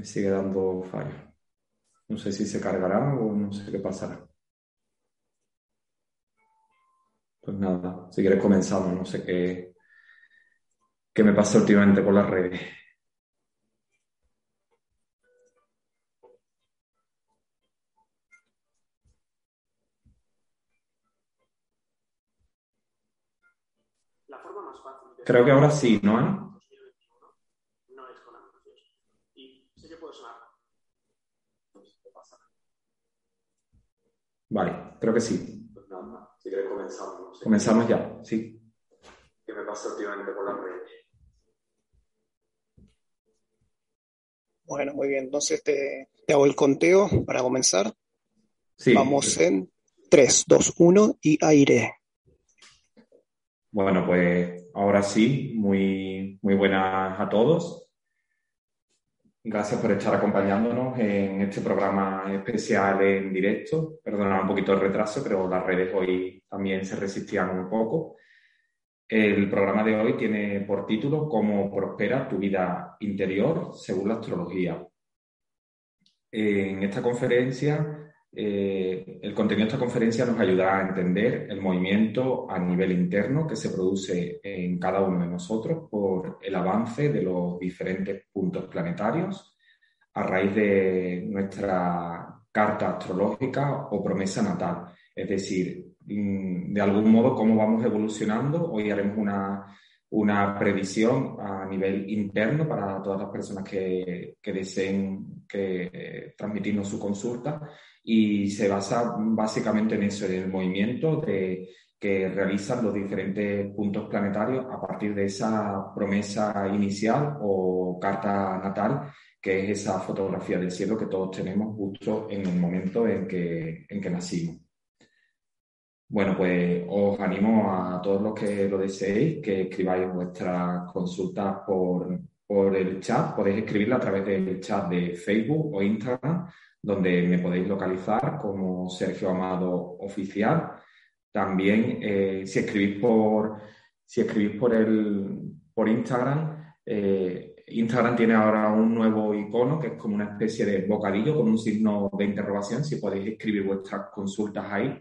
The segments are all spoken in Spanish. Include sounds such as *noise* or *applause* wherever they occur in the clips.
Me sigue dando fallo. No sé si se cargará o no sé qué pasará. Pues nada, si quieres comenzamos, no sé qué, qué me pasa últimamente con las redes. Creo que ahora sí, ¿no? No es con anuncios. Y sé que puede sonar. Vale, creo que sí. Pues nada, si quieres comenzamos. Comenzamos ya, sí. ¿Qué me pasa últimamente con las redes? Bueno, muy bien. Entonces te, te hago el conteo para comenzar. Sí. Vamos en 3, 2, 1 y aire. Bueno, pues ahora sí, muy, muy buenas a todos. Gracias por estar acompañándonos en este programa especial en directo. Perdona un poquito el retraso, pero las redes hoy también se resistían un poco. El programa de hoy tiene por título Cómo prospera tu vida interior según la astrología. En esta conferencia eh, el contenido de esta conferencia nos ayudará a entender el movimiento a nivel interno que se produce en cada uno de nosotros por el avance de los diferentes puntos planetarios a raíz de nuestra carta astrológica o promesa natal. Es decir, mm, de algún modo cómo vamos evolucionando. Hoy haremos una, una previsión a nivel interno para todas las personas que, que deseen que, transmitirnos su consulta y se basa básicamente en eso, en el movimiento que realizan los diferentes puntos planetarios a partir de esa promesa inicial o carta natal, que es esa fotografía del cielo que todos tenemos justo en el momento en que, en que nacimos. Bueno, pues os animo a todos los que lo deseéis que escribáis vuestras consultas por, por el chat. Podéis escribirla a través del chat de Facebook o Instagram donde me podéis localizar como Sergio Amado Oficial. También, eh, si escribís por, si escribís por, el, por Instagram, eh, Instagram tiene ahora un nuevo icono que es como una especie de bocadillo con un signo de interrogación. Si podéis escribir vuestras consultas ahí,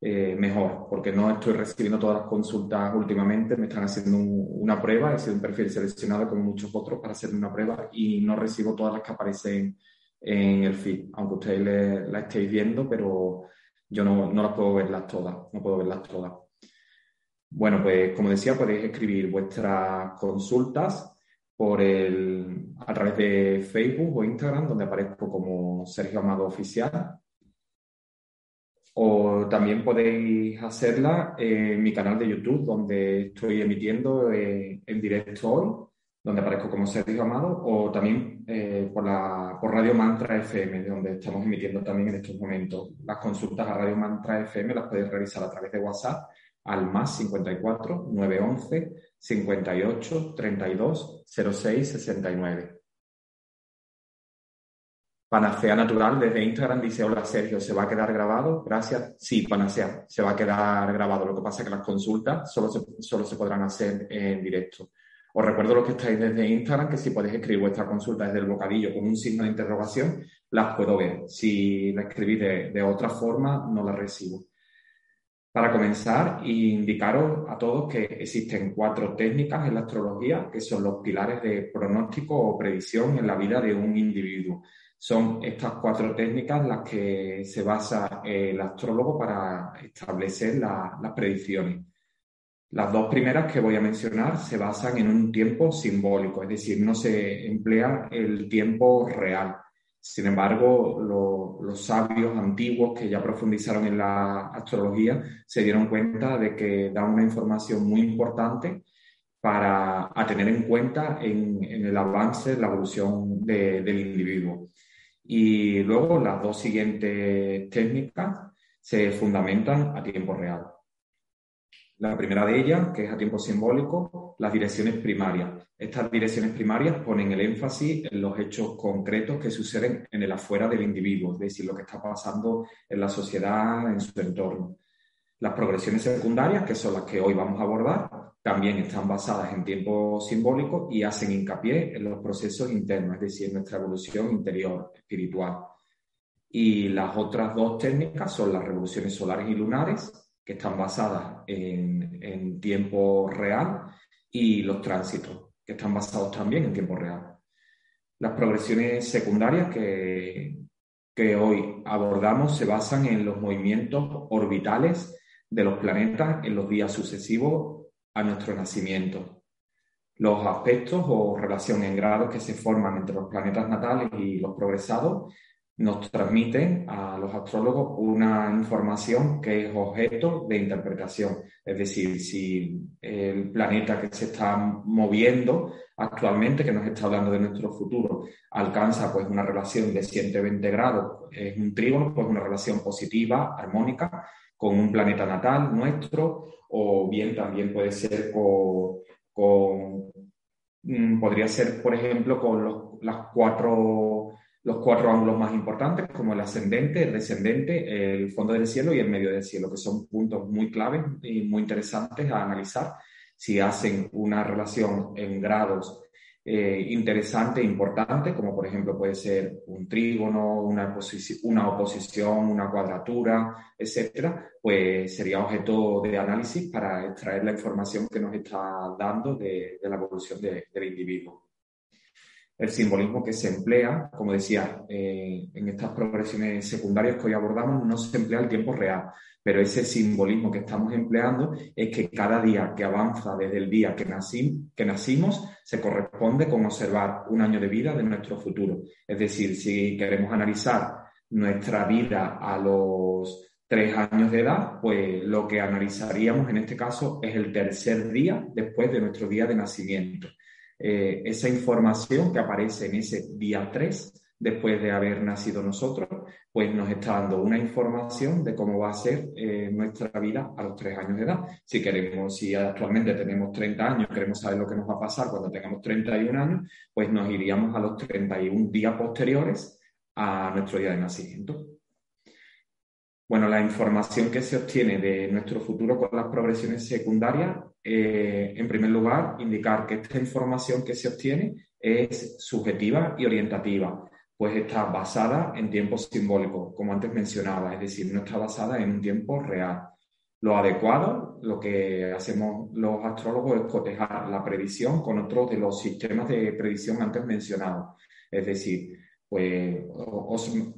eh, mejor, porque no estoy recibiendo todas las consultas últimamente. Me están haciendo una prueba, he sido un perfil seleccionado como muchos otros para hacer una prueba y no recibo todas las que aparecen en el feed, aunque ustedes la estéis viendo, pero yo no, no las puedo verlas todas, no puedo verlas todas. Bueno, pues como decía, podéis escribir vuestras consultas por el, a través de Facebook o Instagram, donde aparezco como Sergio Amado Oficial. O también podéis hacerla en mi canal de YouTube, donde estoy emitiendo eh, en directo hoy donde aparezco como Sergio Amado, o también eh, por, la, por Radio Mantra FM, donde estamos emitiendo también en estos momentos. Las consultas a Radio Mantra FM las podéis realizar a través de WhatsApp al más 54 911 58 32 06 69. Panacea Natural desde Instagram dice, hola Sergio, ¿se va a quedar grabado? Gracias. Sí, Panacea, se va a quedar grabado. Lo que pasa es que las consultas solo se, solo se podrán hacer en directo. Os recuerdo los que estáis desde Instagram que si podéis escribir vuestra consulta desde el bocadillo con un signo de interrogación, las puedo ver. Si la escribís de, otra forma, no la recibo. Para comenzar, indicaros a todos que existen cuatro técnicas en la astrología que son los pilares de pronóstico o predicción en la vida de un individuo. Son estas cuatro técnicas las que se basa el astrólogo para establecer las predicciones. Las dos primeras que voy a mencionar se basan en un tiempo simbólico, es decir, no se emplea el tiempo real. Sin embargo, los sabios antiguos que ya profundizaron en la astrología se dieron cuenta de que da una información muy importante para a tener en cuenta en, el avance, la evolución del individuo. Y luego las dos siguientes técnicas se fundamentan a tiempo real. La primera de ellas, que es a tiempo simbólico, las direcciones primarias. Estas direcciones primarias ponen el énfasis en los hechos concretos que suceden en el afuera del individuo, es decir, lo que está pasando en la sociedad, en su entorno. Las progresiones secundarias, que son las que hoy vamos a abordar, también están basadas en tiempo simbólico y hacen hincapié en los procesos internos, es decir, en nuestra evolución interior, espiritual. Y las otras dos técnicas son las revoluciones solares y lunares, que están basadas en, en tiempo real, y los tránsitos, que están basados también en tiempo real. Las progresiones secundarias que, que hoy abordamos se basan en los movimientos orbitales de los planetas en los días sucesivos a nuestro nacimiento. Los aspectos o relación en grados que se forman entre los planetas natales y los progresados nos transmiten a los astrólogos una información que es objeto de interpretación. Es decir, si el planeta que se está moviendo actualmente, que nos está hablando de nuestro futuro, alcanza pues una relación de 120 grados, es un trígono, pues una relación positiva, armónica, con un planeta natal nuestro, o bien también puede ser con, mm, podría ser, por ejemplo, con los, cuatro, los cuatro ángulos más importantes, como el ascendente, el descendente, el fondo del cielo y el medio del cielo, que son puntos muy claves y muy interesantes a analizar si hacen una relación en grados eh, interesante e importante, como por ejemplo puede ser un trígono, una, una oposición, una cuadratura, etcétera, pues sería objeto de análisis para extraer la información que nos está dando de, la evolución del individuo. El simbolismo que se emplea, como decía, eh, en estas progresiones secundarias que hoy abordamos, no se emplea el tiempo real, pero ese simbolismo que estamos empleando es que cada día que avanza desde el día que, que nacimos se corresponde con observar un año de vida de nuestro futuro. Es decir, si queremos analizar nuestra vida a los tres años de edad, pues lo que analizaríamos en este caso es el tercer día después de nuestro día de nacimiento. Eh, esa información que aparece en ese día 3 después de haber nacido nosotros, pues nos está dando una información de cómo va a ser eh, nuestra vida a los tres años de edad. Si queremos, si actualmente tenemos 30 años, queremos saber lo que nos va a pasar cuando tengamos 31 años, pues nos iríamos a los 31 días posteriores a nuestro día de nacimiento. Bueno, la información que se obtiene de nuestro futuro con las progresiones secundarias, eh, en primer lugar, indicar que esta información que se obtiene es subjetiva y orientativa pues está basada en tiempo simbólico, como antes mencionaba, es decir, no está basada en un tiempo real. Lo adecuado, lo que hacemos los astrólogos es cotejar la previsión con otros de los sistemas de predicción antes mencionados. Es decir, pues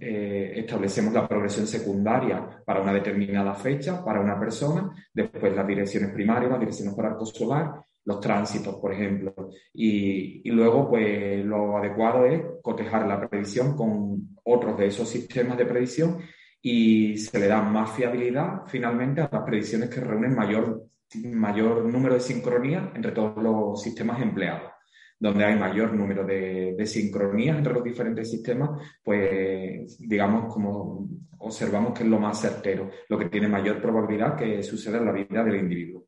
eh, establecemos la progresión secundaria para una determinada fecha, para una persona, después las direcciones primarias, las direcciones por arco solar los tránsitos, por ejemplo. Y, luego, pues lo adecuado es cotejar la predicción con otros de esos sistemas de predicción y se le da más fiabilidad finalmente a las predicciones que reúnen mayor, mayor número de sincronías entre todos los sistemas empleados. Donde hay mayor número de, sincronías entre los diferentes sistemas, pues digamos como observamos que es lo más certero, lo que tiene mayor probabilidad que suceda en la vida del individuo.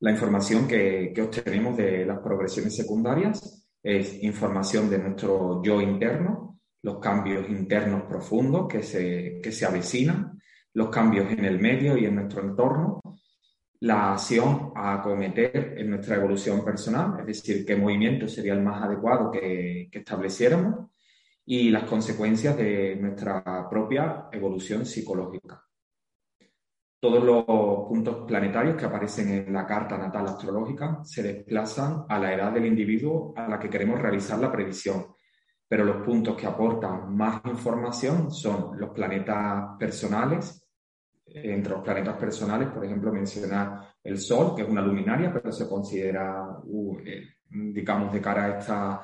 La información que, obtenemos de las progresiones secundarias es información de nuestro yo interno, los cambios internos profundos que se, que se avecinan, los cambios en el medio y en nuestro entorno, la acción a acometer en nuestra evolución personal, es decir, qué movimiento sería el más adecuado que, que estableciéramos y las consecuencias de nuestra propia evolución psicológica todos los puntos planetarios que aparecen en la carta natal astrológica se desplazan a la edad del individuo a la que queremos realizar la previsión. Pero los puntos que aportan más información son los planetas personales. Entre los planetas personales, por ejemplo, mencionar el Sol, que es una luminaria, pero se considera, uh, eh, digamos, de cara a esta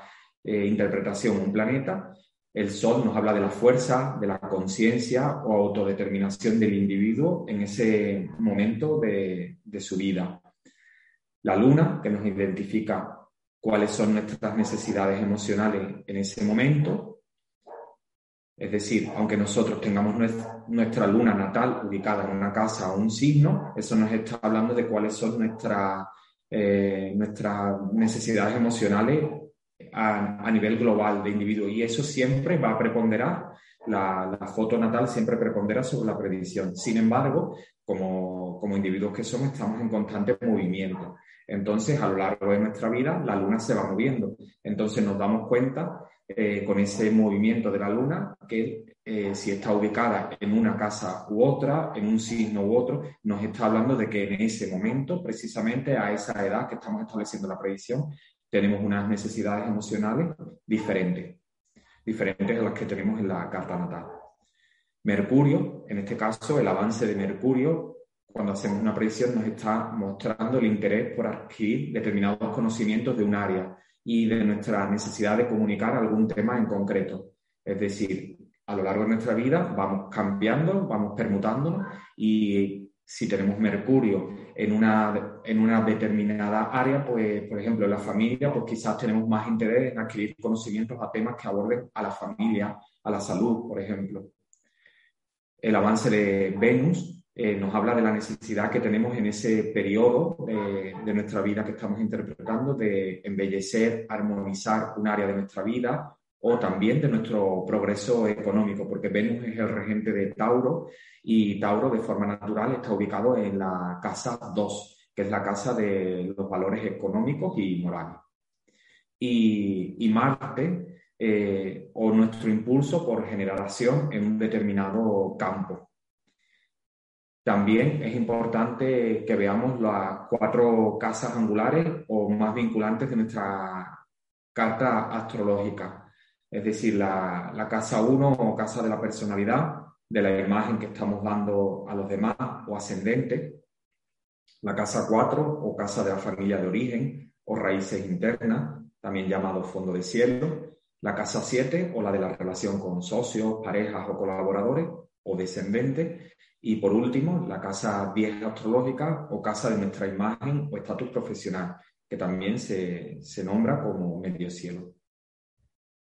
eh, interpretación, un planeta. El sol nos habla de la fuerza, de la conciencia o autodeterminación del individuo en ese momento de, su vida. La luna, que nos identifica cuáles son nuestras necesidades emocionales en ese momento. Es decir, aunque nosotros tengamos nuestra, luna natal ubicada en una casa o un signo, eso nos está hablando de cuáles son nuestras, eh, nuestras necesidades emocionales a, nivel global de individuo y eso siempre va a preponderar, la, foto natal siempre prepondera sobre la predicción. Sin embargo, como, como individuos que somos, estamos en constante movimiento. Entonces, a lo largo de nuestra vida, la luna se va moviendo. Entonces, nos damos cuenta eh, con ese movimiento de la luna que eh, si está ubicada en una casa u otra, en un signo u otro, nos está hablando de que en ese momento, precisamente a esa edad que estamos estableciendo la predicción, tenemos unas necesidades emocionales diferentes, diferentes a las que tenemos en la carta natal. Mercurio, en este caso, el avance de Mercurio cuando hacemos una predicción nos está mostrando el interés por adquirir determinados conocimientos de un área y de nuestra necesidad de comunicar algún tema en concreto. Es decir, a lo largo de nuestra vida vamos cambiando, vamos permutándonos y si tenemos Mercurio en una, en una determinada área, pues, por ejemplo, en la familia, pues quizás tenemos más interés en adquirir conocimientos a temas que aborden a la familia, a la salud, por ejemplo. El avance de Venus eh, nos habla de la necesidad que tenemos en ese periodo de, nuestra vida que estamos interpretando de embellecer, armonizar un área de nuestra vida o también de nuestro progreso económico, porque Venus es el regente de Tauro y Tauro de forma natural está ubicado en la casa 2, que es la casa de los valores económicos y morales. Y, Marte, eh, o nuestro impulso por generación en un determinado campo. También es importante que veamos las cuatro casas angulares o más vinculantes de nuestra carta astrológica. Es decir, la, casa 1 o casa de la personalidad, de la imagen que estamos dando a los demás o ascendente. La casa 4 o casa de la familia de origen o raíces internas, también llamado fondo de cielo. La casa 7 o la de la relación con socios, parejas o colaboradores o descendentes y por último, la casa vieja astrológica o casa de nuestra imagen o estatus profesional, que también se, nombra como medio cielo.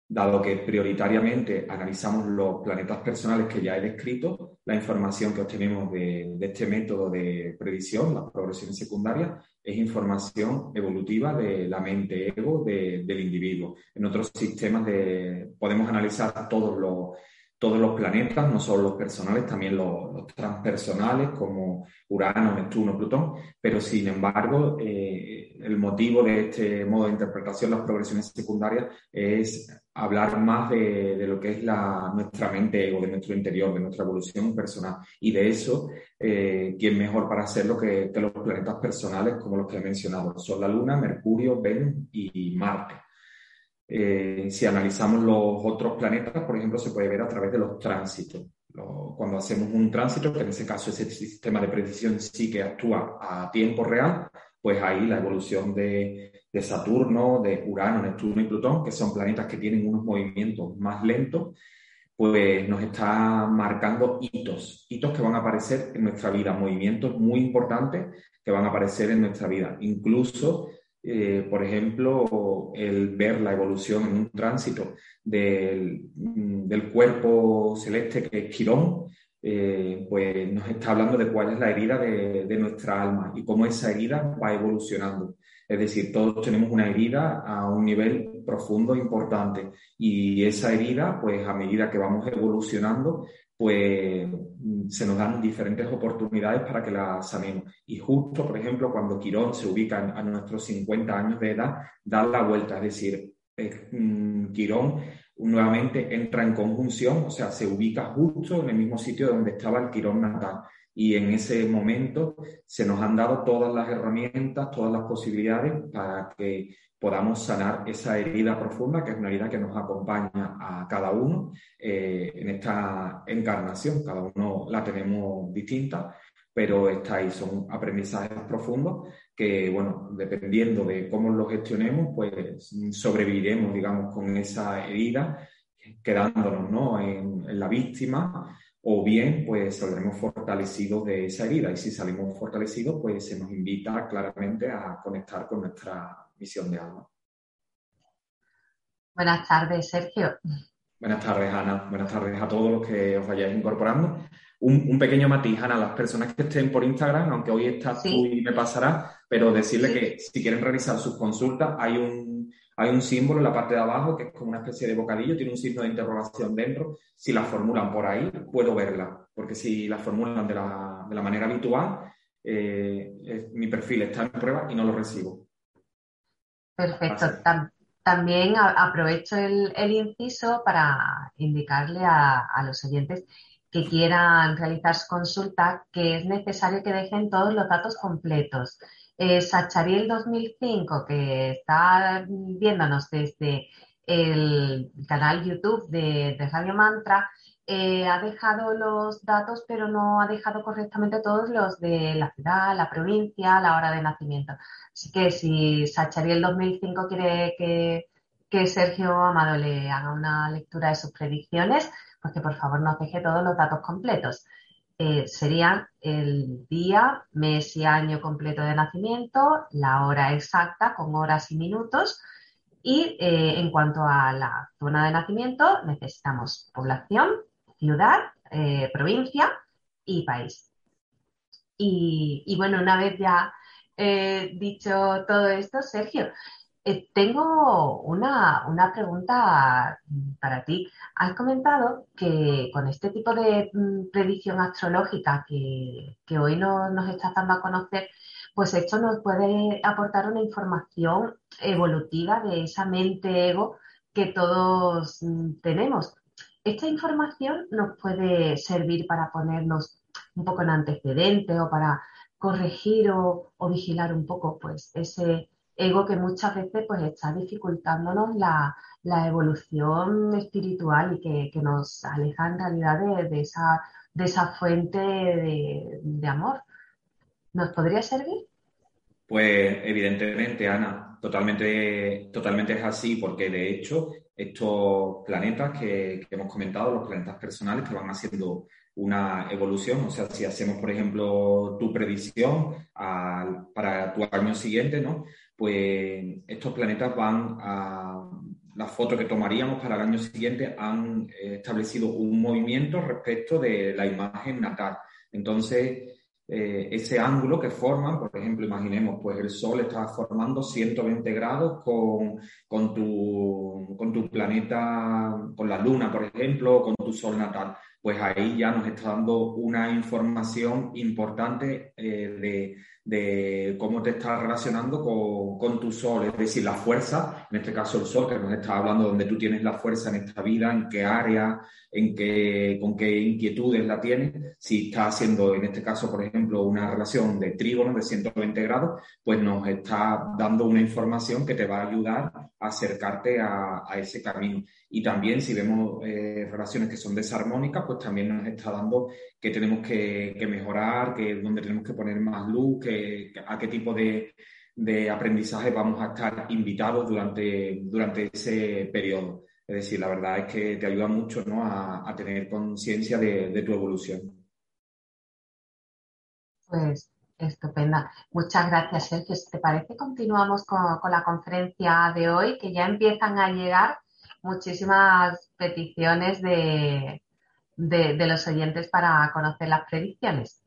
Dado que prioritariamente analizamos los planetas personales que ya he descrito, la información que obtenemos de, este método de predicción, las progresiones secundarias, es información evolutiva de la mente ego del individuo. En otros sistemas de, podemos analizar todos los todos los planetas, no solo los personales, también los, transpersonales como Urano, Neptuno, Plutón, pero sin embargo eh, el motivo de este modo de interpretación, las progresiones secundarias, es hablar más de, lo que es la, nuestra mente ego, de nuestro interior, de nuestra evolución personal. Y de eso, eh, ¿quién mejor para hacerlo que, que los planetas personales como los que he mencionado? Son la Luna, Mercurio, Venus y Marte. Eh, si analizamos los otros planetas, por ejemplo, se puede ver a través de los tránsitos. cuando hacemos un tránsito, que en ese caso ese sistema de predicción sí que actúa a tiempo real, pues ahí la evolución de, de Saturno, de Urano, Neptuno y Plutón, que son planetas que tienen unos movimientos más lentos, pues nos está marcando hitos, hitos que van a aparecer en nuestra vida, movimientos muy importantes que van a aparecer en nuestra vida. Incluso eh, por ejemplo, el ver la evolución en un tránsito del, mm, del cuerpo celeste que es Quirón, eh, pues nos está hablando de cuál es la herida de, de, nuestra alma y cómo esa herida va evolucionando. Es decir, todos tenemos una herida a un nivel profundo, importante, y esa herida, pues a medida que vamos evolucionando, pues mm, se nos dan diferentes oportunidades para que la sanemos. Y justo, por ejemplo, cuando Quirón se ubica a nuestros 50 años de edad, da la vuelta, es decir, mm, Quirón nuevamente entra en conjunción, o sea, se ubica justo en el mismo sitio donde estaba el Quirón natal. Y en ese momento se nos han dado todas las herramientas, todas las posibilidades para que podamos sanar esa herida profunda, que es una herida que nos acompaña a cada uno eh, en esta encarnación. Cada uno la tenemos distinta, pero está ahí, son aprendizajes profundos que, bueno, dependiendo de cómo los gestionemos, pues sobreviviremos, digamos, con esa herida, quedándonos ¿no? en, en la víctima o bien pues saldremos fortalecidos de esa herida y si salimos fortalecidos pues se nos invita claramente a conectar con nuestra misión de alma. Buenas tardes, Sergio. Buenas tardes, Ana. Buenas tardes a todos los que os vayáis incorporando. Un, pequeño matiz, Ana, las personas que estén por Instagram, aunque hoy estás tú y me pasará, pero decirle que si quieren realizar sus consultas, hay un, hay un símbolo en la parte de abajo que es como una especie de bocadillo, tiene un signo de interrogación dentro. Si la formulan por ahí, puedo verla, porque si la formulan de la, de la manera habitual, eh, mi perfil está en prueba y no lo recibo. Perfecto. también aprovecho el, inciso para indicarle a, los oyentes que quieran realizar su consulta que es necesario que dejen todos los datos completos. Eh, Sachariel 2005, que está viéndonos desde el canal YouTube de, de Radio Mantra, eh, ha dejado los datos, pero no ha dejado correctamente todos los de la ciudad, la provincia, la hora de nacimiento. Así que si Sachariel 2005 quiere que, Sergio Amado le haga una lectura de sus predicciones, pues que por favor nos deje todos los datos completos. Eh, serían el día, mes y año completo de nacimiento, la hora exacta con horas y minutos. Y eh, en cuanto a la zona de nacimiento, necesitamos población, ciudad, eh, provincia y país. Y, bueno, una vez ya dicho todo esto, Sergio, eh, tengo una, pregunta para ti. Has comentado que con este tipo de mm, predicción astrológica que, hoy nos estás dando a conocer, pues esto nos puede aportar una información evolutiva de esa mente ego que todos mm, tenemos. Esta información nos puede servir para ponernos un poco en antecedente o para corregir o, vigilar un poco pues ese ego que muchas veces pues está dificultándonos la, evolución espiritual y que, nos aleja en realidad de, esa, de esa fuente de, de amor. ¿Nos podría servir? Pues evidentemente, Ana, totalmente, totalmente es así, porque de hecho estos planetas que, hemos comentado, los planetas personales que van haciendo una evolución, o sea, si hacemos, por ejemplo, tu predicción para tu año siguiente, ¿no? Pues estos planetas van a la foto que tomaríamos para el año siguiente han establecido un movimiento respecto de la imagen natal. Entonces, eh, ese ángulo que forman, por ejemplo, imaginemos, pues el Sol está formando 120 grados con, con, tu, con tu planeta, con la Luna, por ejemplo, con tu Sol natal. Pues ahí ya nos está dando una información importante eh, de, de cómo te estás relacionando con, con, tu sol, es decir, la fuerza, en este caso el sol, que nos está hablando donde tú tienes la fuerza en esta vida, en qué área, en qué, con qué inquietudes la tienes. Si está haciendo, en este caso, por ejemplo, una relación de trígono de 120 grados, pues nos está dando una información que te va a ayudar a acercarte a, a ese camino. Y también si vemos eh, relaciones que son desarmónicas, pues también nos está dando que tenemos que, mejorar, que donde tenemos que poner más luz, que, a qué tipo de, aprendizaje vamos a estar invitados durante, durante ese periodo. Es decir, la verdad es que te ayuda mucho ¿no? a, tener conciencia de, tu evolución. Pues estupenda. Muchas gracias, Sergio. ¿Te parece? Continuamos con, con la conferencia de hoy, que ya empiezan a llegar muchísimas peticiones de, de, los oyentes para conocer las predicciones.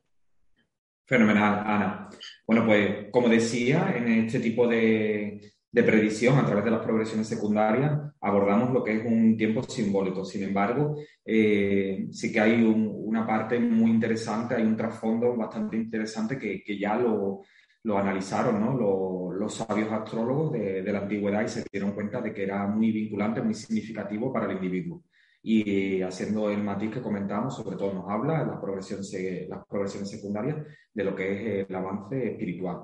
Fenomenal, Ana. Bueno, pues como decía, en este tipo de, de, predicción a través de las progresiones secundarias abordamos lo que es un tiempo simbólico. Sin embargo, eh, sí que hay una parte muy interesante, hay un trasfondo bastante interesante que, que ya lo, lo analizaron ¿no? los, sabios astrólogos de, la antigüedad y se dieron cuenta de que era muy vinculante, muy significativo para el individuo. Y haciendo el matiz que comentamos, sobre todo nos habla las progresiones, las progresiones secundarias de lo que es el avance espiritual.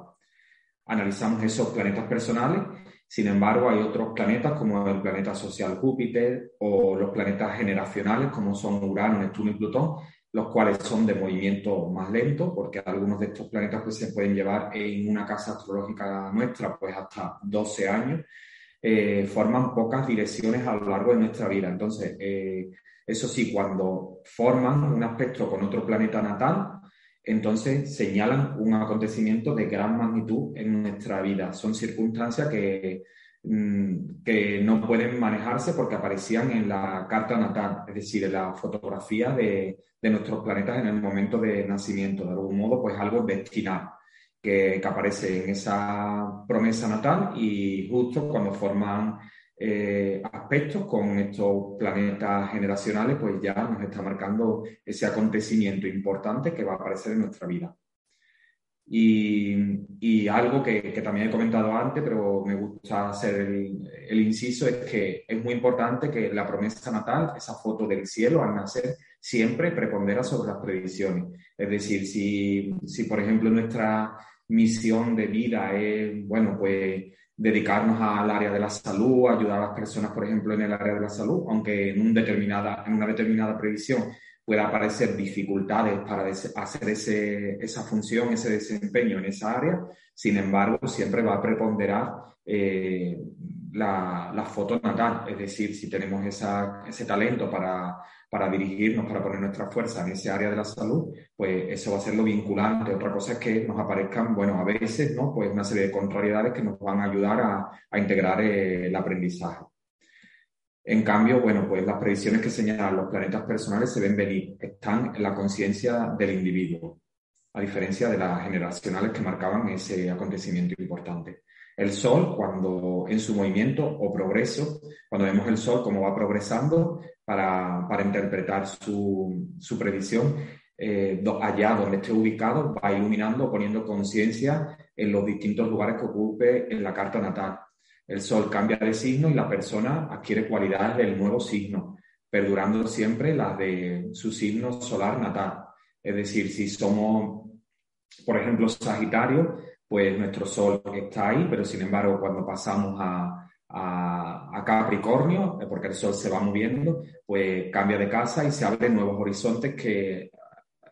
Analizamos esos planetas personales, sin embargo hay otros planetas como el planeta social Júpiter o los planetas generacionales como son Urano, Neptuno y Plutón, los cuales son de movimiento más lento, porque algunos de estos planetas pues, se pueden llevar en una casa astrológica nuestra pues hasta 12 años, eh, forman pocas direcciones a lo largo de nuestra vida. Entonces, eh, eso sí, cuando forman un aspecto con otro planeta natal, entonces señalan un acontecimiento de gran magnitud en nuestra vida. Son circunstancias que Mm, que no pueden manejarse porque aparecían en la carta natal, es decir, en la fotografía de, de nuestros planetas en el momento de nacimiento. De algún modo, pues algo destinado que, que aparece en esa promesa natal y justo cuando forman eh, aspectos con estos planetas generacionales, pues ya nos está marcando ese acontecimiento importante que va a aparecer en nuestra vida. Y, algo que, también he comentado antes, pero me gusta hacer el, inciso, es que es muy importante que la promesa natal, esa foto del cielo al nacer, siempre prepondera sobre las previsiones. Es decir, si, si por ejemplo nuestra misión de vida es, bueno, pues dedicarnos al área de la salud, ayudar a las personas, por ejemplo, en el área de la salud, aunque en, determinada, en una determinada previsión pueda aparecer dificultades para hacer ese, esa función, ese desempeño en esa área, sin embargo, siempre va a preponderar eh, la, la, foto natal, es decir, si tenemos esa, ese talento para, para dirigirnos, para poner nuestra fuerza en ese área de la salud, pues eso va a ser lo vinculante. Otra cosa es que nos aparezcan, bueno, a veces, ¿no? Pues una serie de contrariedades que nos van a ayudar a, a integrar eh, el aprendizaje. En cambio, bueno, pues las predicciones que señalan los planetas personales se ven venir, están en la conciencia del individuo, a diferencia de las generacionales que marcaban ese acontecimiento importante. El Sol, cuando en su movimiento o progreso, cuando vemos el Sol como va progresando para, para interpretar su, su predicción, eh, allá donde esté ubicado, va iluminando, poniendo conciencia en los distintos lugares que ocupe en la carta natal. El Sol cambia de signo y la persona adquiere cualidades del nuevo signo, perdurando siempre las de su signo solar natal. Es decir, si somos, por ejemplo, Sagitario, pues nuestro Sol está ahí, pero sin embargo, cuando pasamos a, a, Capricornio, porque el Sol se va moviendo, pues cambia de casa y se abren nuevos horizontes que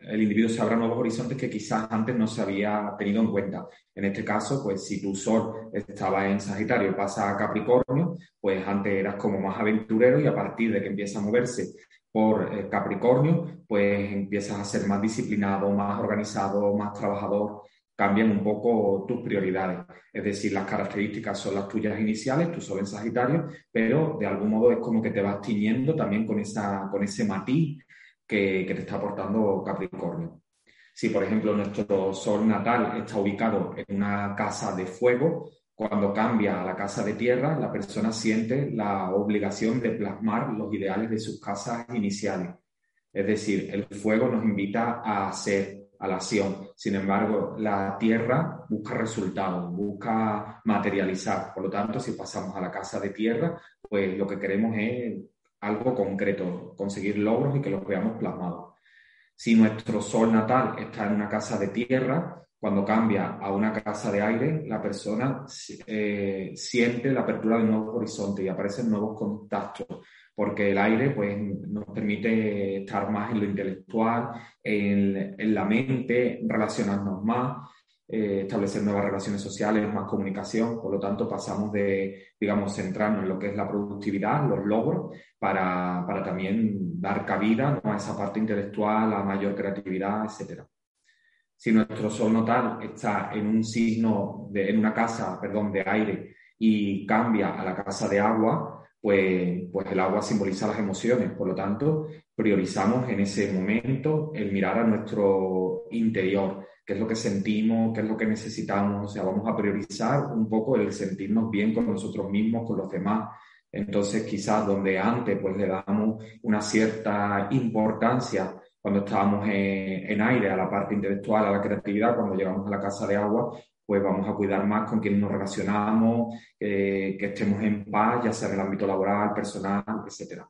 el individuo se abra nuevos horizontes que quizás antes no se había tenido en cuenta. En este caso, pues si tu sol estaba en Sagitario y pasa a Capricornio, pues antes eras como más aventurero y a partir de que empieza a moverse por eh, Capricornio, pues empiezas a ser más disciplinado, más organizado, más trabajador, cambian un poco tus prioridades. Es decir, las características son las tuyas iniciales, tu sol en Sagitario, pero de algún modo es como que te vas tiñendo también con, esa, con ese matiz que, te está aportando Capricornio. Si, por ejemplo, nuestro sol natal está ubicado en una casa de fuego, cuando cambia a la casa de tierra, la persona siente la obligación de plasmar los ideales de sus casas iniciales. Es decir, el fuego nos invita a hacer, a la acción. Sin embargo, la tierra busca resultados, busca materializar. Por lo tanto, si pasamos a la casa de tierra, pues lo que queremos es algo concreto, conseguir logros y que los veamos plasmados. Si nuestro sol natal está en una casa de tierra, cuando cambia a una casa de aire, la persona eh, siente la apertura de nuevos horizontes y aparecen nuevos contactos, porque el aire pues, nos permite estar más en lo intelectual, en, la mente, relacionarnos más eh, establecer nuevas relaciones sociales, más comunicación. Por lo tanto, pasamos de, digamos, centrarnos en lo que es la productividad, los logros, para, para también dar cabida a esa parte intelectual, a mayor creatividad, etc. Si nuestro sol natal está en un signo, en una casa, perdón, de aire y cambia a la casa de agua, pues, pues el agua simboliza las emociones. Por lo tanto, priorizamos en ese momento el mirar a nuestro interior, qué es lo que sentimos, qué es lo que necesitamos, o sea, vamos a priorizar un poco el sentirnos bien con nosotros mismos, con los demás. Entonces, quizás donde antes pues le damos una cierta importancia cuando estábamos en, aire, a la parte intelectual, a la creatividad, cuando llegamos a la casa de agua, pues vamos a cuidar más con quien nos relacionamos, que estemos en paz, ya sea en el ámbito laboral, personal, etcétera.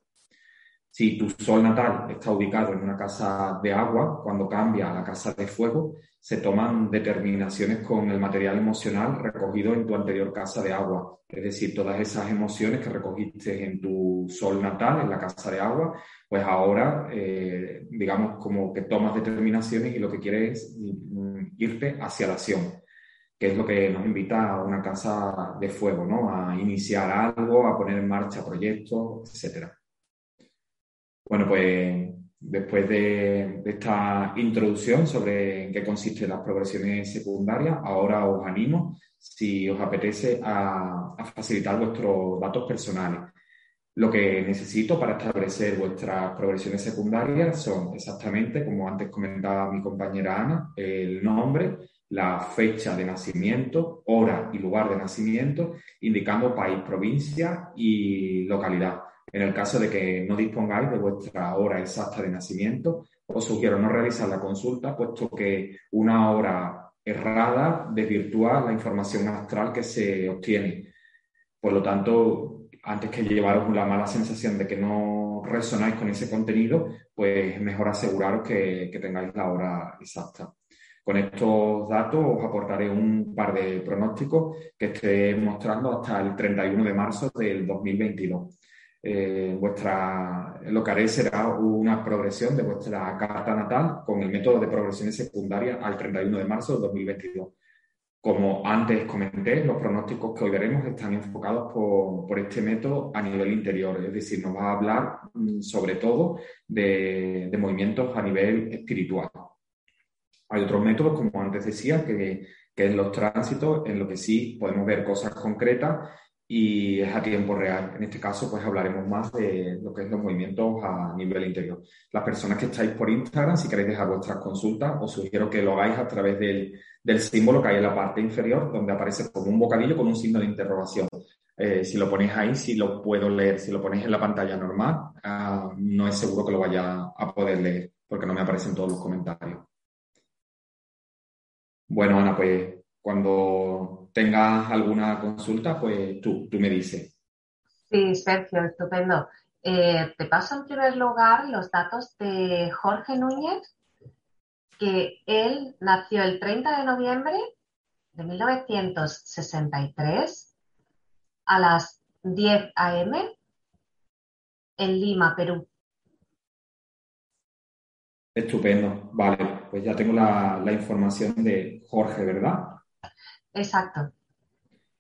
Si tu sol natal está ubicado en una casa de agua, cuando cambia a la casa de fuego, se toman determinaciones con el material emocional recogido en tu anterior casa de agua. Es decir, todas esas emociones que recogiste en tu sol natal, en la casa de agua, pues ahora, eh, digamos, como que tomas determinaciones y lo que quieres es irte hacia la acción, que es lo que nos invita a una casa de fuego, ¿no? A iniciar algo, a poner en marcha proyectos, etcétera. Bueno, pues después de, esta introducción sobre en qué consisten las progresiones secundarias, ahora os animo, si os apetece, a, facilitar vuestros datos personales. Lo que necesito para establecer vuestras progresiones secundarias son exactamente, como antes comentaba mi compañera Ana, el nombre, la fecha de nacimiento, hora y lugar de nacimiento, indicando país, provincia y localidad. En el caso de que no dispongáis de vuestra hora exacta de nacimiento, os sugiero no realizar la consulta, puesto que una hora errada desvirtúa la información astral que se obtiene. Por lo tanto, antes que llevaros la mala sensación de que no resonáis con ese contenido, pues es mejor aseguraros que tengáis la hora exacta. Con estos datos os aportaré un par de pronósticos que esté mostrando hasta el 31 de marzo del 2022. Eh, vuestra, lo que haré será una progresión de vuestra carta natal con el método de progresiones secundarias al 31 de marzo de 2022. Como antes comenté, los pronósticos que hoy veremos están enfocados por, este método a nivel interior, es decir, nos va a hablar mm, sobre todo de movimientos a nivel espiritual. Hay otros métodos, como antes decía, que, que es los tránsitos, en lo que sí podemos ver cosas concretas y es a tiempo real. En este caso, pues hablaremos más de lo que es los movimientos a nivel interior. Las personas que estáis por Instagram, si queréis dejar vuestras consultas, os sugiero que lo hagáis a través del, del símbolo que hay en la parte inferior, donde aparece como un bocadillo con un signo de interrogación. Eh, si lo ponéis ahí, si lo puedo leer. Si lo ponéis en la pantalla normal, uh, no es seguro que lo vaya a poder leer, porque no me aparecen todos los comentarios. Bueno, Ana, pues cuando tengas alguna consulta, pues tú, tú me dices. Sí, Sergio, estupendo. Eh, te paso en primer lugar los datos de Jorge Núñez, que él nació el 30 de noviembre de 1963 a las 10 a.m. en Lima, Perú. Estupendo, vale, pues ya tengo la, la información de Jorge, ¿verdad? Exacto.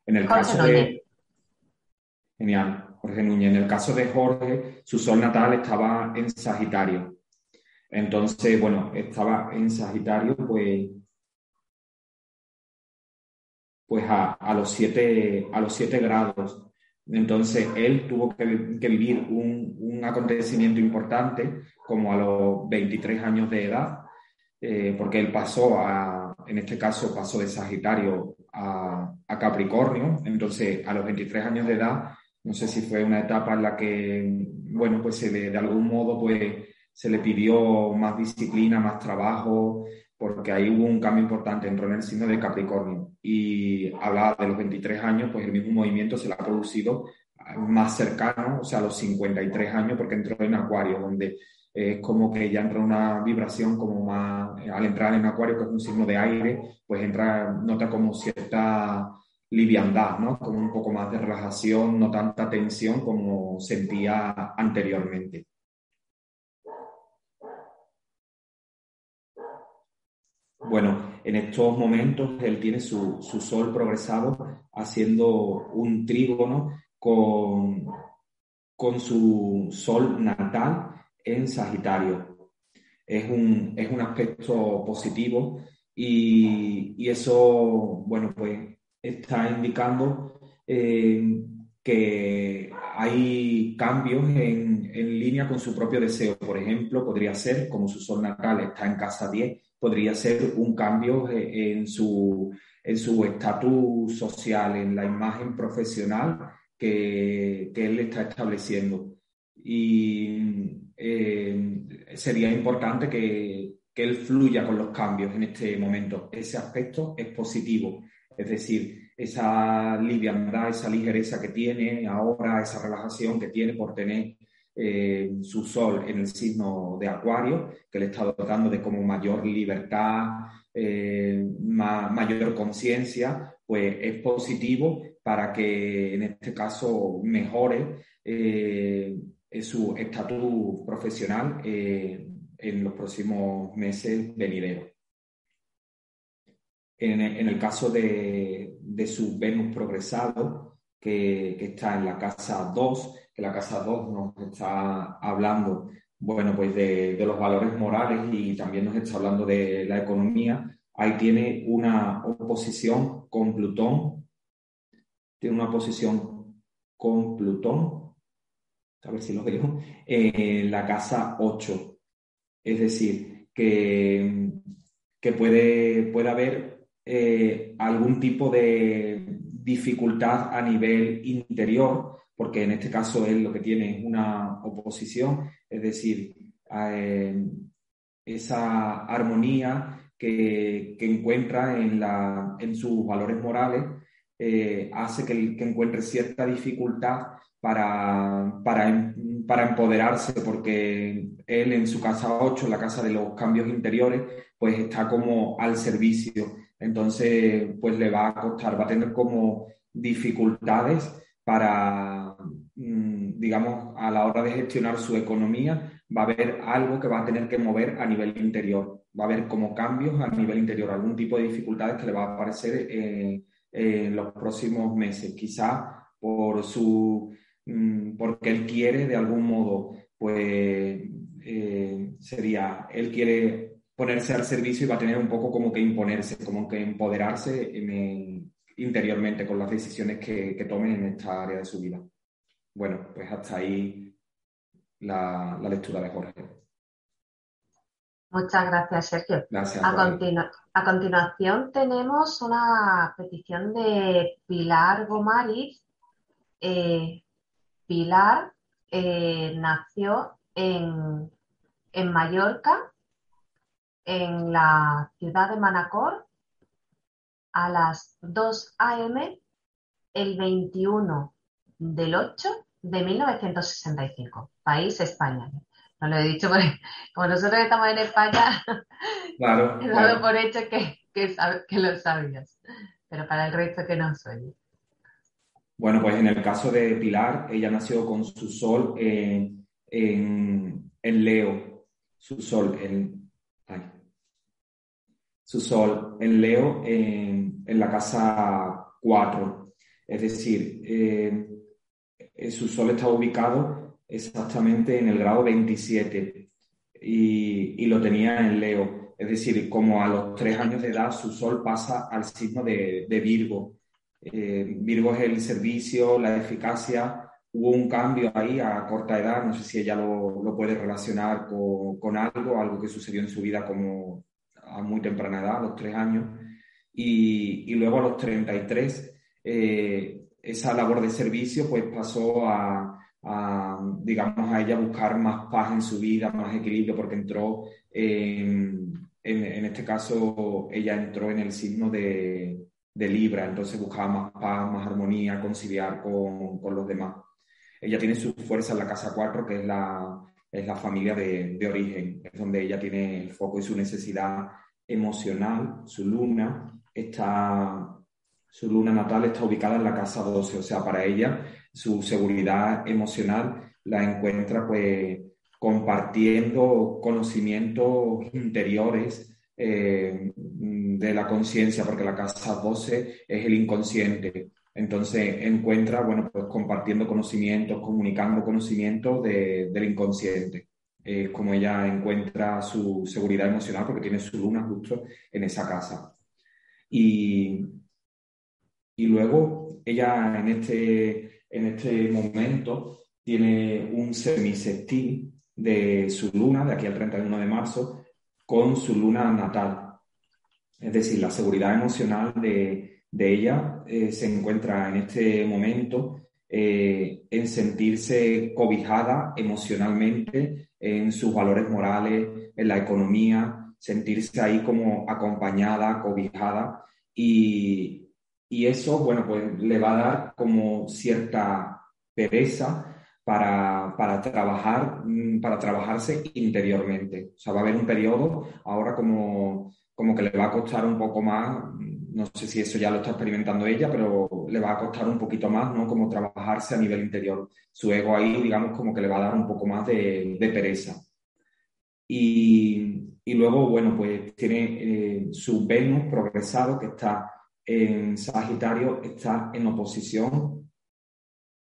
En el Jorge caso Núñez. de. Genial, Jorge Núñez. En el caso de Jorge, su sol natal estaba en Sagitario. Entonces, bueno, estaba en Sagitario, pues. Pues a, a los, siete, a los siete grados. Entonces, él tuvo que, que vivir un, un, acontecimiento importante, como a los 23 años de edad, eh, porque él pasó a, en este caso, pasó de Sagitario a, a, Capricornio. Entonces, a los 23 años de edad, no sé si fue una etapa en la que, bueno, pues se de algún modo, pues se le pidió más disciplina, más trabajo, porque ahí hubo un cambio importante, entró en el signo de Capricornio y hablaba de los 23 años, pues el mismo movimiento se le ha producido más cercano, o sea, a los 53 años, porque entró en Acuario, donde es como que ya entra una vibración como más, al entrar en Acuario, que es un signo de aire, pues entra, nota como cierta liviandad, ¿no? Como un poco más de relajación, no tanta tensión como sentía anteriormente. Bueno, en estos momentos él tiene su, su sol progresado haciendo un trígono con, con su sol natal en Sagitario. Es un, es un aspecto positivo y, y, eso, bueno, pues está indicando eh, que hay cambios en, en, línea con su propio deseo. Por ejemplo, podría ser, como su sol natal está en casa 10, podría ser un cambio en su en su estatus social, en la imagen profesional que, que él está estableciendo. Y eh, sería importante que, que, él fluya con los cambios en este momento. Ese aspecto es positivo, es decir, esa liviandad, esa ligereza que tiene ahora, esa relajación que tiene por tener eh, su sol en el signo de Acuario, que le está dotando de como mayor libertad, eh, ma mayor conciencia, pues es positivo para que en este caso mejore su estatus profesional eh, en los próximos meses venideros. En, en el caso de, de, su Venus progresado, que, está en la casa 2, que la casa 2 nos está hablando, bueno, pues de, de, los valores morales y también nos está hablando de la economía. Ahí tiene una oposición con Plutón, tiene una posición con Plutón, a ver si lo veo, en la casa 8. Es decir, que, que puede, puede haber eh, algún tipo de dificultad a nivel interior, porque en este caso él lo que tiene es una oposición, es decir, eh, esa armonía que, encuentra en, la, en, sus valores morales eh, hace que, que, encuentre cierta dificultad para, para, para, empoderarse, porque él en su casa 8, la casa de los cambios interiores, pues está como al servicio. Entonces, pues le va a costar, va a tener como dificultades para, mm, digamos, a la hora de gestionar su economía, va a haber algo que va a tener que mover a nivel interior. Va a haber como cambios a nivel interior, algún tipo de dificultades que le va a aparecer eh, en los próximos meses. Quizá por su, mm, porque él quiere de algún modo, pues eh, sería, él quiere ponerse al servicio y va a tener un poco como que imponerse, como que empoderarse interiormente con las decisiones que, que tomen en esta área de su vida. Bueno, pues hasta ahí la, lectura de Jorge. Muchas gracias, Sergio. Gracias. A, continuación tenemos una petición de Pilar Gomariz. Eh, Pilar eh, nació en, en Mallorca, en la ciudad de Manacor, a las 2 a.m. el 21 del 8 de 1965, país España. No lo he dicho porque como nosotros estamos en España, *laughs* claro, *laughs* he dado por hecho que, que, que, lo sabías, pero para el resto que no soy. Bueno, pues en el caso de Pilar, ella nació con su sol en, en, Leo, su sol en, su sol en Leo en, en la casa 4. Es decir, eh, su Sol está ubicado exactamente en el grado 27 y, lo tenía en Leo. Es decir, como a los tres años de edad su Sol pasa al signo de, Virgo. Eh, Virgo es el servicio, la eficacia. Hubo un cambio ahí a corta edad, no sé si ella lo, puede relacionar con, algo, algo que sucedió en su vida como a muy temprana edad, a los tres años. Y, luego a los 33 eh, esa labor de servicio pues pasó a, digamos, a ella buscar más paz en su vida, más equilibrio, porque entró, en, en, este caso, ella entró en el signo de, de, Libra, entonces buscaba más paz, más armonía, conciliar con, con, los demás. Ella tiene su fuerza en la casa 4, que es la, es la familia de, de origen, es donde ella tiene el foco y su necesidad emocional, su luna, está su luna natal está ubicada en la casa 12, o sea, para ella su seguridad emocional la encuentra pues compartiendo conocimientos interiores eh, de la conciencia, porque la casa 12 es el inconsciente. Entonces encuentra, bueno, pues compartiendo conocimientos, comunicando conocimientos del inconsciente. como ella encuentra su seguridad emocional porque tiene su luna justo en esa casa. Y y luego ella en este, en este momento tiene un semisextil de su luna, de aquí al 31 de marzo, con su luna natal. Es decir, la seguridad emocional de, ella eh, se encuentra en este momento eh, en sentirse cobijada emocionalmente en sus valores morales, en la economía, sentirse ahí como acompañada, cobijada y, y eso, bueno, pues le va a dar como cierta pereza para, para, trabajar, mm, para trabajarse interiormente. O sea, va a haber un periodo ahora como, como que le va a costar un poco más, no sé si eso ya lo está experimentando ella, pero le va a costar un poquito más, ¿no? Como trabajarse a nivel interior. Su ego ahí, digamos, como que le va a dar un poco más de, pereza. Y, y, luego, bueno, pues tiene eh, su Venus progresado que está en Sagitario está en oposición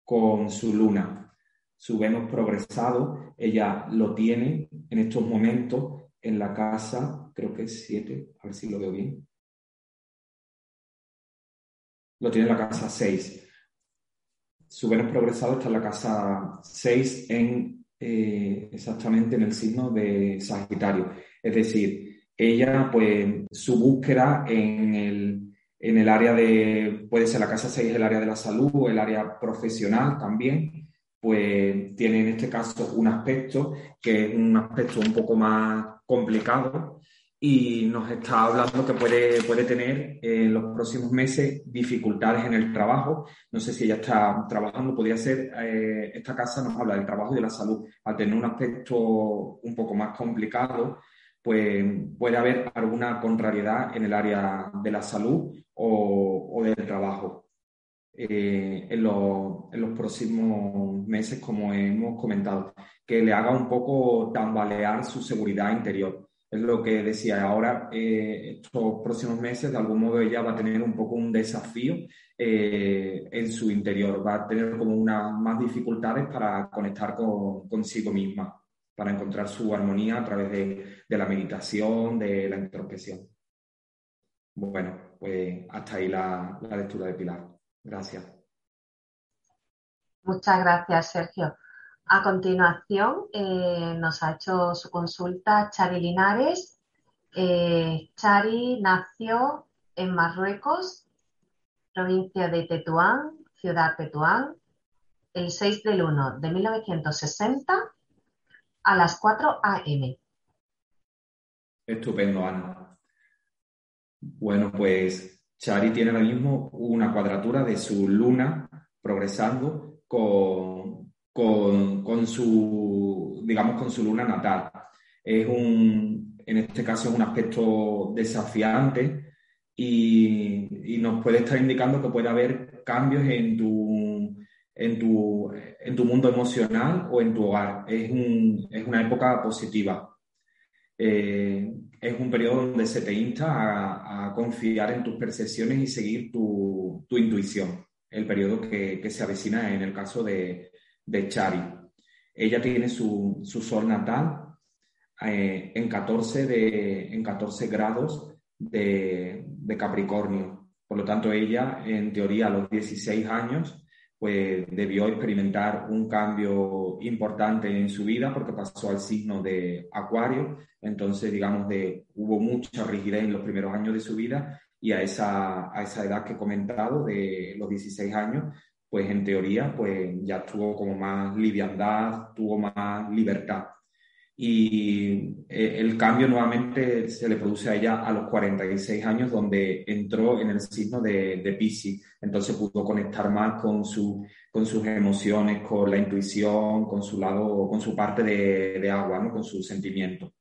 con su luna. Su Venus progresado, ella lo tiene en estos momentos en la casa, creo que es 7, a ver si lo veo bien. Lo tiene en la casa 6. Su Venus progresado está en la casa 6 en, eh, exactamente en el signo de Sagitario. Es decir, ella, pues, su búsqueda en el, en el área de, puede ser la casa 6, el área de la salud o el área profesional también, pues tiene en este caso un aspecto que es un aspecto un poco más complicado y nos está hablando que puede, puede tener en los próximos meses dificultades en el trabajo. No sé si ella está trabajando, podría ser, eh, esta casa nos habla del trabajo y de la salud. Al tener un aspecto un poco más complicado, pues puede haber alguna contrariedad en el área de la salud o, del trabajo. Eh, en, los, en, los, próximos meses, como hemos comentado, que le haga un poco tambalear su seguridad interior. Es lo que decía, ahora eh, estos próximos meses, de algún modo, ella va a tener un poco un desafío eh, en su interior, va a tener como unas más dificultades para conectar con, consigo misma para encontrar su armonía a través de, la meditación, de la introspección. Bueno, pues hasta ahí la, lectura de Pilar. Gracias. Muchas gracias, Sergio. A continuación, eh, nos ha hecho su consulta Chari Linares. Eh, Chari nació en Marruecos, provincia de Tetuán, ciudad Tetuán, el 6 del 1 de 1960 a las 4 a.m. Estupendo, Ana. Bueno, pues Chari tiene ahora mismo una cuadratura de su luna progresando con, con, su, digamos, con su luna natal. Es un, en este caso, es un aspecto desafiante y, y nos puede estar indicando que puede haber cambios en tu, en tu, en tu mundo emocional o en tu hogar. Es, un, es una época positiva. Eh, es un periodo donde se te insta a, a, confiar en tus percepciones y seguir tu, tu intuición. El periodo que, que, se avecina en el caso de, de Chari. Ella tiene su, su sol natal eh, en, 14 de, en 14 grados de, de Capricornio. Por lo tanto, ella, en teoría, a los 16 años, pues debió experimentar un cambio importante en su vida porque pasó al signo de Acuario, entonces digamos de hubo mucha rigidez en los primeros años de su vida y a esa, a esa edad que he comentado de los 16 años, pues en teoría pues ya tuvo como más liviandad, tuvo más libertad y eh, el cambio nuevamente se le produce a ella a los 46 años, donde entró en el signo de, de Pisces. Entonces pudo conectar más con, su, con sus emociones, con la intuición, con su lado, con su parte de, de agua, ¿no? con sus sentimientos.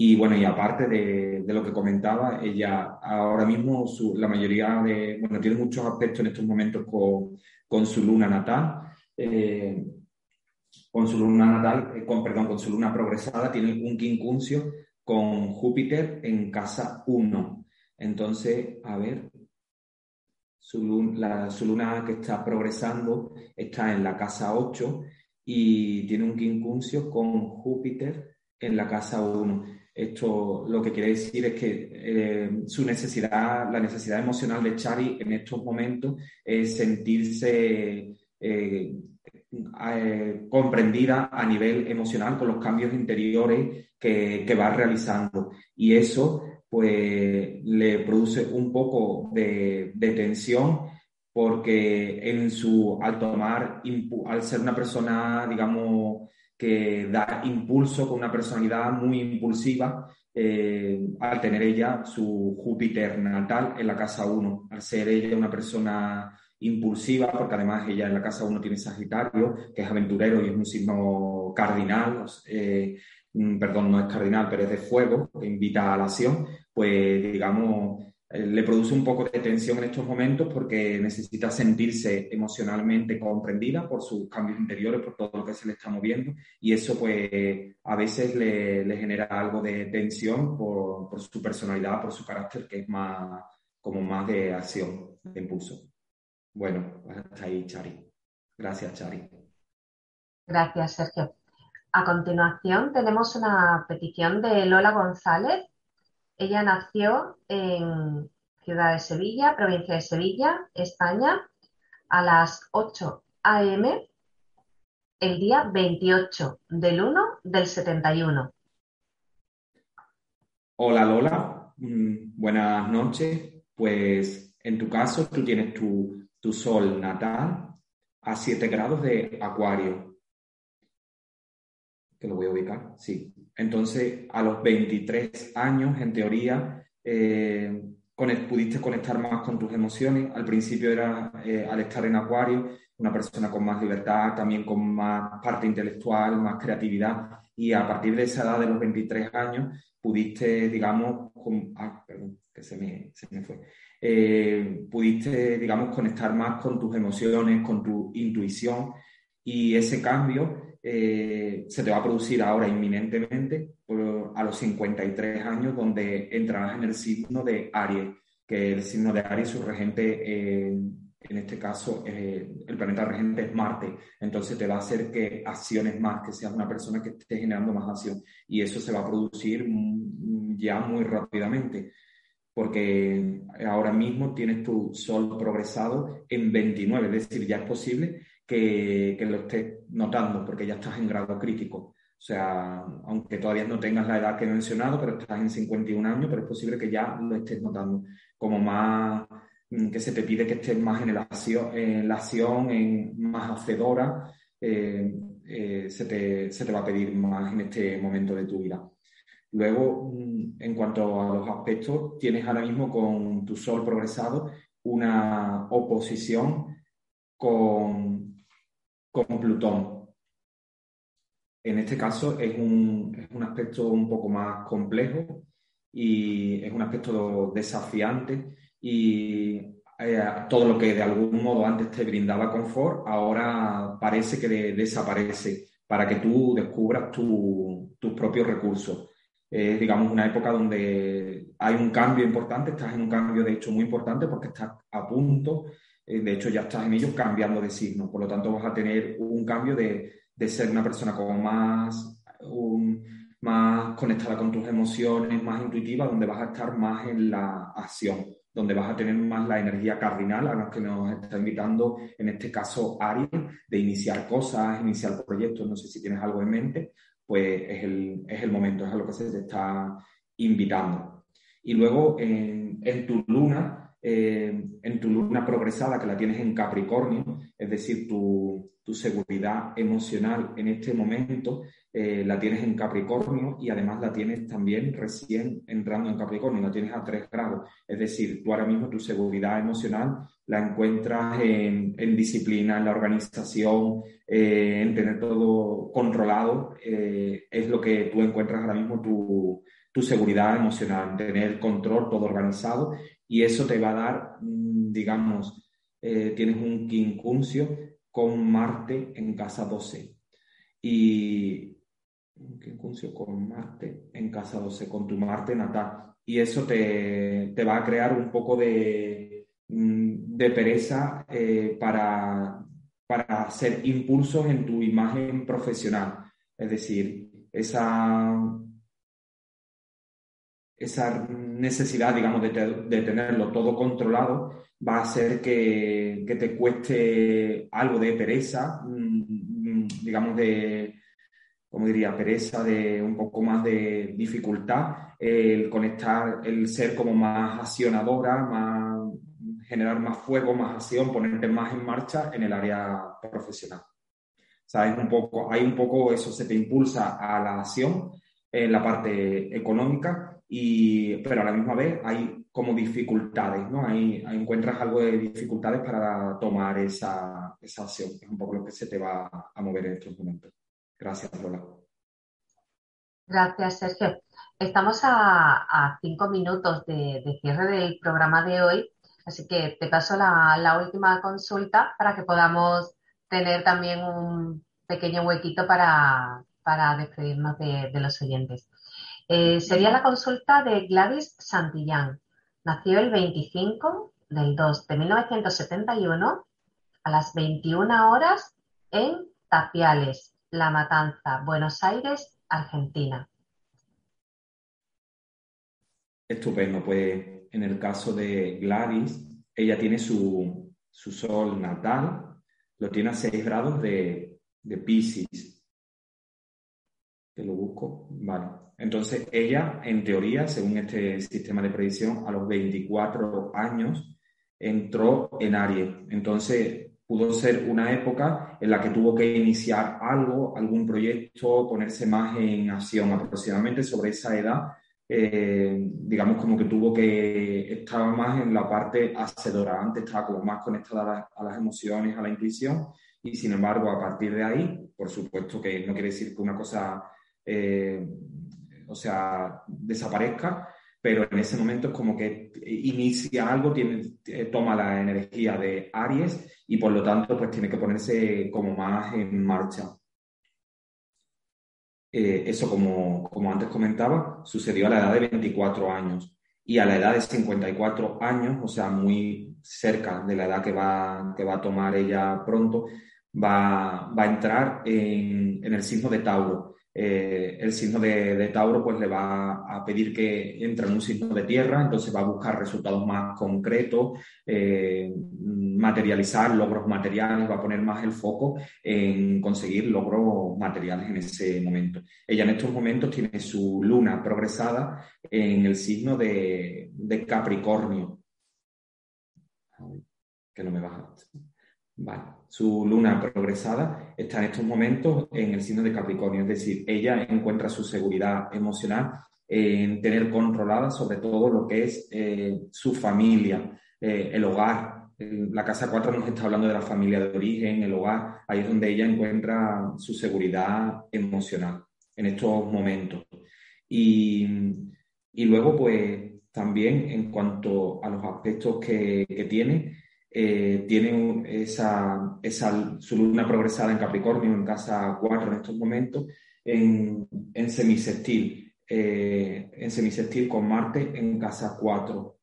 Y bueno, y aparte de, de, lo que comentaba, ella ahora mismo su, la mayoría de, bueno, tiene muchos aspectos en estos momentos con, con su luna natal. Eh, con su luna natal, eh, con, perdón, con su luna progresada, tiene un quincuncio con Júpiter en casa 1. Entonces, a ver, su luna, su luna que está progresando está en la casa 8 y tiene un quincuncio con Júpiter en la casa 1. Esto lo que quiere decir es que eh, su necesidad, la necesidad emocional de Chari en estos momentos es sentirse eh, eh, comprendida a nivel emocional con los cambios interiores que, que, va realizando. Y eso pues le produce un poco de, de tensión porque en su, al tomar, al ser una persona, digamos, que da impulso con una personalidad muy impulsiva, eh, al tener ella su Júpiter natal en la casa 1, al ser ella una persona impulsiva, porque además ella en la casa uno tiene Sagitario, que es aventurero y es un signo cardinal, eh, mm, perdón, no es cardinal, pero es de fuego, que invita a la acción, pues digamos, le produce un poco de tensión en estos momentos porque necesita sentirse emocionalmente comprendida por sus cambios interiores, por todo lo que se le está moviendo, y eso pues a veces le, genera algo de tensión por, por su personalidad, por su carácter, que es más como más de acción, de impulso. Bueno, hasta ahí, Chari. Gracias, Chari. Gracias, Sergio. A continuación tenemos una petición de Lola González. Ella nació en Ciudad de Sevilla, provincia de Sevilla, España, a las 8 a.m. el día 28 del 1 del 71. Hola Lola, mm, buenas noches. Pues en tu caso tú tienes tu, tu sol natal a 7 grados de acuario. Que lo voy a ubicar, sí. Entonces, a los 23 años, en teoría, eh, pudiste conectar más con tus emociones. Al principio era, eh, al estar en acuario, una persona con más libertad, también con más parte intelectual, más creatividad. Y a partir de esa edad de los 23 años, pudiste, digamos, ah, perdón, que se me, se me fue, eh, pudiste, digamos, conectar más con tus emociones, con tu intuición y ese cambio eh, se te va a producir ahora inminentemente a los 53 años, donde entrarás en el signo de Aries, que el signo de Aries, su regente, en este caso, eh, el planeta regente es Marte, entonces te va a hacer que acciones más, que seas una persona que esté generando más acción, y eso se va a producir ya muy rápidamente porque ahora mismo tienes tu sol progresado en 29, es decir, ya es posible que, que, lo estés notando porque ya estás en grado crítico. O sea, aunque todavía no tengas la edad que he mencionado, pero estás en 51 años, pero es posible que ya lo estés notando como más, mm, que se te pide que estés más en, la acción, en más hacedora, eh, eh, se, te, se te va a pedir más en este momento de tu vida. Luego, mm, en cuanto a los aspectos, tienes ahora mismo con tu Sol progresado una oposición con, con Plutón. En este caso es un, es un aspecto un poco más complejo y es un aspecto desafiante y eh, todo lo que de algún modo antes te brindaba confort, ahora parece que desaparece para que tú descubras tus propios recursos es, digamos, una época donde hay un cambio importante, estás en un cambio de hecho muy importante porque estás a punto, eh, de hecho ya estás en ellos cambiando de signo, por lo tanto vas a tener un cambio de, de ser una persona como más, más conectada con tus emociones, más intuitiva, donde vas a estar más en la acción, donde vas a tener más la energía cardinal a la que nos está invitando, en este caso Ari, de iniciar cosas, iniciar proyectos, no sé si tienes algo en mente, pues es el, es el momento, es a lo que se te está invitando. Y luego en tu luna, eh, en tu luna progresada, que la tienes en Capricornio, es decir, tu, tu seguridad emocional en este momento eh, la tienes en Capricornio y además la tienes también recién entrando en Capricornio, la tienes a 3 grados. Es decir, tú ahora mismo tu seguridad emocional la encuentras en, en disciplina, en la organización, eh, en tener todo controlado. Es lo que tú encuentras ahora mismo tu, tu seguridad emocional, tener control, todo organizado y eso te va a dar, mm, digamos, tienes un quincuncio con Marte en casa 12. Y con Marte en casa 12, con tu Marte natal. Y eso te, te va a crear un poco de, mm, de pereza eh, para, para hacer impulsos en tu imagen profesional. Es decir, esa, esa necesidad, digamos, de, tenerlo todo controlado va a hacer que, que, te cueste algo de pereza, mm, digamos, de, como diría, pereza, de un poco más de dificultad, el conectar, el ser como más accionadora, más, generar más fuego, más acción, ponerte más en marcha en el área profesional. ¿Sabes? Un poco, hay un poco eso, se te impulsa a la acción en la parte económica, y, pero a la misma vez hay como dificultades, ¿no? Ahí, encuentras algo de dificultades para tomar esa, esa, acción. Es un poco lo que se te va a mover en estos momentos. Gracias, Lola. Gracias, Sergio. Estamos a, cinco minutos de, cierre del programa de hoy, así que te paso la, última consulta para que podamos tener también un pequeño huequito para, para despedirnos de, los oyentes. Eh, sería la consulta de Gladys Santillán. Nació el 25 del 2 de 1971 a las 21 horas en Tapiales, La Matanza, Buenos Aires, Argentina. Estupendo, pues en el caso de Gladys, ella tiene su, sol natal, lo tiene a 6 grados de, de Pisces. Te lo busco, vale. Entonces, ella, en teoría, según este sistema de predicción, a los 24 años entró en Aries. Entonces, pudo ser una época en la que tuvo que iniciar algo, algún proyecto, ponerse más en acción. Aproximadamente sobre esa edad, eh, digamos como que tuvo que estar más en la parte hacedora. Antes estaba como más conectada a, las emociones, a la intuición, y sin embargo, a partir de ahí, por supuesto que no quiere decir que una cosa eh, o sea, desaparezca, pero en ese momento es como que inicia algo, tiene, eh, toma la energía de Aries y por lo tanto pues tiene que ponerse como más en marcha. Eh, eso, como, como antes comentaba, sucedió a la edad de 24 años y a la edad de 54 años, o sea, muy cerca de la edad que va, que va a tomar ella pronto, va, va a entrar en, en el signo de Tauro. Eh, el signo de, Tauro pues le va a pedir que entre en un signo de tierra, entonces va a buscar resultados más concretos, eh, materializar logros materiales, va a poner más el foco en conseguir logros materiales en ese momento. Ella en estos momentos tiene su luna progresada en el signo de, de Capricornio. Que no me baja. Su luna progresada está en estos momentos en el signo de Capricornio, es decir, ella encuentra su seguridad emocional en tener controlada sobre todo lo que es eh, su familia, eh, el hogar. La casa 4 nos está hablando de la familia de origen, el hogar, ahí es donde ella encuentra su seguridad emocional en estos momentos. Y, luego, pues también en cuanto a los aspectos que, que tiene, eh, esa, esa, su luna progresada en Capricornio, en casa 4 en estos momentos, en, en semisextil, eh, en semisextil con Marte en casa 4,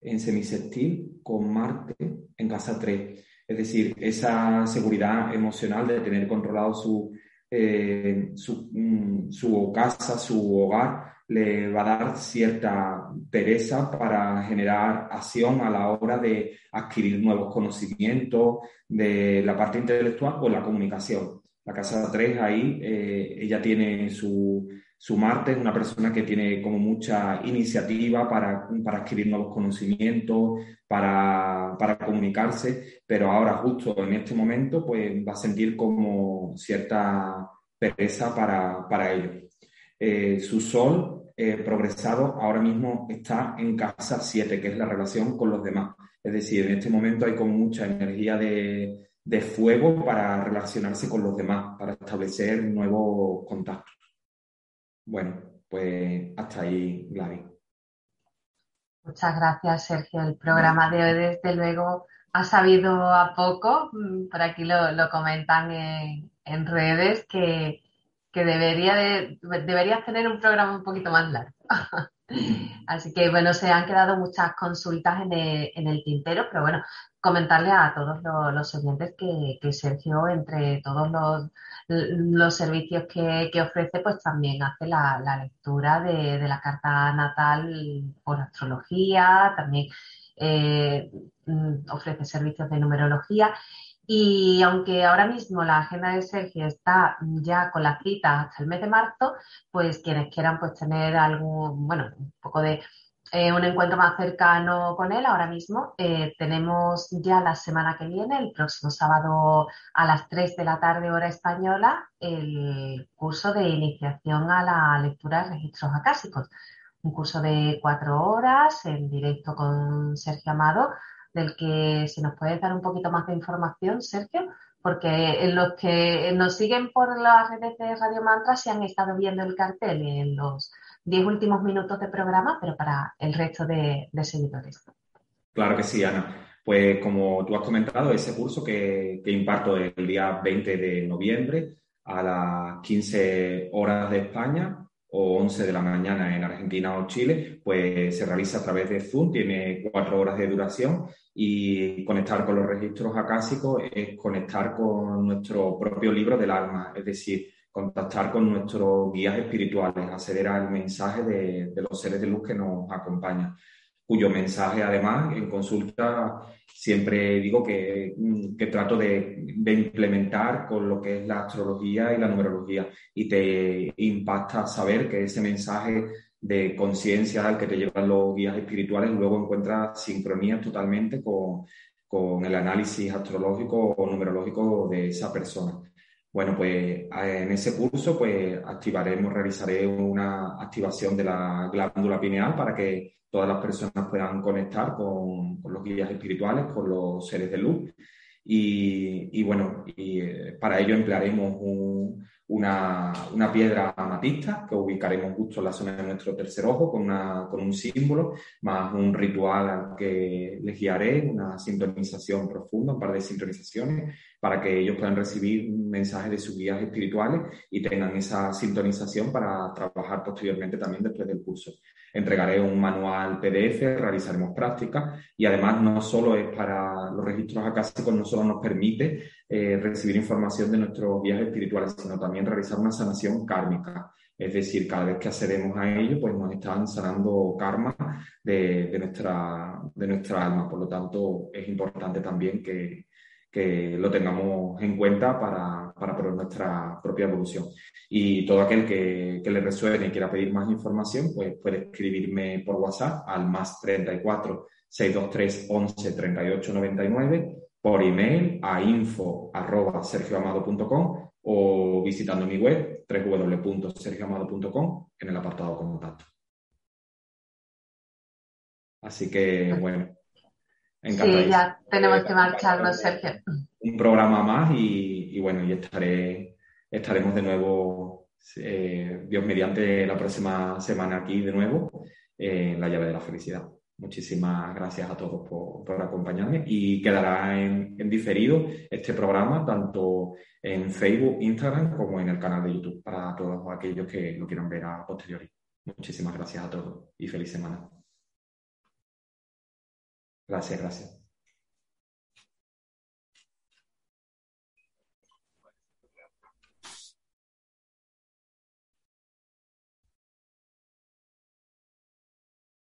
en semisextil con Marte en casa 3. Es decir, esa seguridad emocional de tener controlado su, eh, su, mm, su casa, su hogar, le va a dar cierta pereza para generar acción a la hora de adquirir nuevos conocimientos de la parte intelectual o la comunicación. La casa 3 ahí, eh, ella tiene su, su Marte, es una persona que tiene como mucha iniciativa para, para adquirir nuevos conocimientos, para, para, comunicarse, pero ahora justo en este momento pues va a sentir como cierta pereza para, para ello. Eh, su sol eh, progresado ahora mismo está en casa 7, que es la relación con los demás. Es decir, en este momento hay con mucha energía de, de fuego para relacionarse con los demás, para establecer nuevos contactos. Bueno, pues hasta ahí, Gladys. Muchas gracias, Sergio. El programa de hoy, desde luego, ha sabido a poco. Mm, por aquí lo, lo comentan en, en redes que, que debería de, deberías tener un programa un poquito más largo. *laughs* Así que bueno, se han quedado muchas consultas en el, tintero, pero bueno, comentarle a todos los, oyentes que, Sergio, entre todos los, los servicios que, ofrece, pues también hace la, lectura de, la carta natal por astrología, también eh, mm, ofrece servicios de numerología y aunque ahora mismo la agenda de Sergio está ya con las citas hasta el mes de marzo, pues quienes quieran pues tener algún, bueno, un poco de eh, un encuentro más cercano con él ahora mismo, eh, tenemos ya la semana que viene, el próximo sábado a las 3 de la tarde hora española, el curso de iniciación a la lectura de registros acásicos. Un curso de cuatro horas en directo con Sergio Amado del que si nos puedes dar un poquito más de información, Sergio, porque los que nos siguen por las redes de Radio Mantra se han estado viendo el cartel en los diez últimos minutos de programa, pero para el resto de, seguidores. Claro que sí, Ana. Pues como tú has comentado, ese curso que, imparto el día 20 de noviembre a las 15 horas de España, o 11 de la mañana en Argentina o Chile, pues se realiza a través de Zoom, tiene cuatro horas de duración y conectar con los registros acásicos es conectar con nuestro propio libro del alma, es decir, contactar con nuestros guías espirituales, acceder al mensaje de, los seres de luz que nos acompañan. Cuyo mensaje además en consulta siempre digo que, que trato de, de, implementar con lo que es la astrología y la numerología y te impacta saber que ese mensaje de conciencia al que te llevan los guías espirituales luego encuentra sincronía totalmente con, con el análisis astrológico o numerológico de esa persona. Bueno, pues en ese curso pues activaremos, realizaré una activación de la glándula pineal para que todas las personas puedan conectar con, con los guías espirituales, con los seres de luz. Y, y bueno, y eh, para ello emplearemos un, una, una, piedra amatista que ubicaremos justo en la zona de nuestro tercer ojo con, una, con un símbolo, más un ritual al que les guiaré, una sintonización profunda, un par de sintonizaciones, para que ellos puedan recibir un mensaje de sus guías espirituales y tengan esa sintonización para trabajar posteriormente también después del curso. Entregaré un manual PDF, realizaremos prácticas y además no solo es para los registros acásicos, no solo nos permite eh, recibir información de nuestros guías espirituales, sino también realizar una sanación kármica. Es decir, cada vez que accedemos a ello, pues nos están sanando karma de, nuestra, de nuestra alma. Por lo tanto, es importante también que, que lo tengamos en cuenta para, para nuestra propia evolución. Y todo aquel que, que, le resuene y quiera pedir más información, pues puede escribirme por WhatsApp al más 34 623 11 38 99, por email a info arroba sergioamado.com o visitando mi web www.sergioamado.com en el apartado contacto. Así que, bueno, Sí, ya tenemos que marcharnos, Sergio. Un programa más y, bueno, y estaré, estaremos de nuevo, eh, Dios mediante, la próxima semana aquí de nuevo en La llave de la felicidad. Muchísimas gracias a todos por, acompañarme y quedará en, en, diferido este programa tanto en Facebook, Instagram como en el canal de YouTube para todos aquellos que lo quieran ver a posteriori. Muchísimas gracias a todos y feliz semana. Gracias, gracias.